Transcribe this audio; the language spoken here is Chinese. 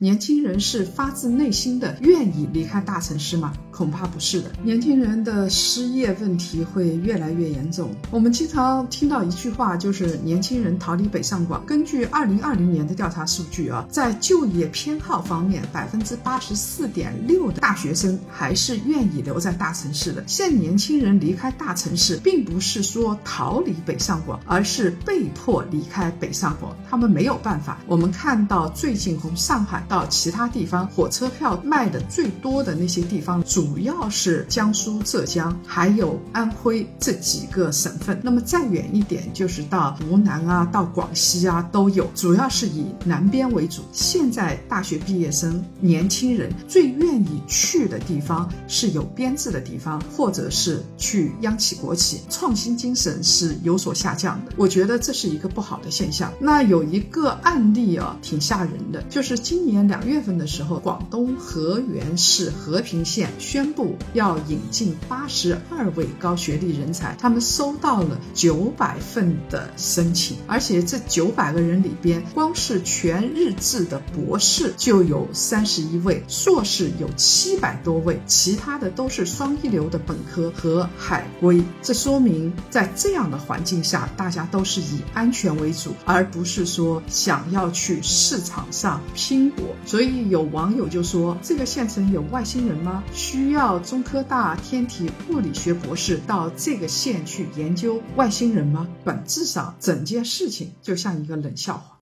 年轻人是发自内心的愿意离开大城市吗？恐怕不是的。年轻人的失业问题会越来越严重。我们经常听到一句话，就是年轻人逃离北上广。根据二零二零年的调查数据啊，在就业偏好方面，百分之八十四点六的大学生还是愿意留在大城市的。现年轻人离开大城市，并不是说逃离北上广，而是被迫离开北上广，他们没有办法。我们看到最近从上海。到其他地方，火车票卖的最多的那些地方，主要是江苏、浙江，还有安徽这几个省份。那么再远一点，就是到湖南啊，到广西啊都有，主要是以南边为主。现在大学毕业生、年轻人最愿意去去的地方是有编制的地方，或者是去央企、国企，创新精神是有所下降的。我觉得这是一个不好的现象。那有一个案例啊，挺吓人的，就是今年。两月份的时候，广东河源市和平县宣布要引进八十二位高学历人才，他们收到了九百份的申请，而且这九百个人里边，光是全日制的博士就有三十一位，硕士有七百百多位，其他的都是双一流的本科和海归。这说明在这样的环境下，大家都是以安全为主，而不是说想要去市场上拼搏。所以有网友就说：“这个县城有外星人吗？需要中科大天体物理学博士到这个县去研究外星人吗？”本质上，整件事情就像一个冷笑话。